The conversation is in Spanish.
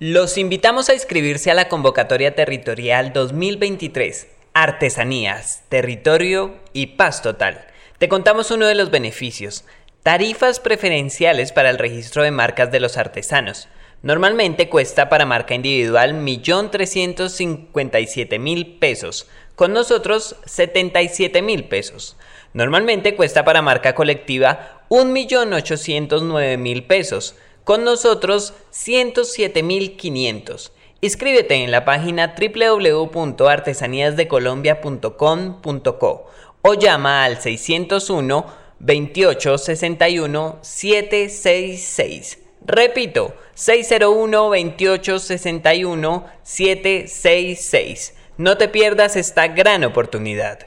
Los invitamos a inscribirse a la convocatoria territorial 2023, Artesanías, Territorio y Paz Total. Te contamos uno de los beneficios, tarifas preferenciales para el registro de marcas de los artesanos. Normalmente cuesta para marca individual 1.357.000 pesos, con nosotros 77.000 pesos. Normalmente cuesta para marca colectiva 1.809.000 pesos, con nosotros 107.500. Inscríbete en la página www.artesaníasdecolombia.com.co o llama al 601 28 61 766. Repito, 601 28 61 766. No te pierdas esta gran oportunidad.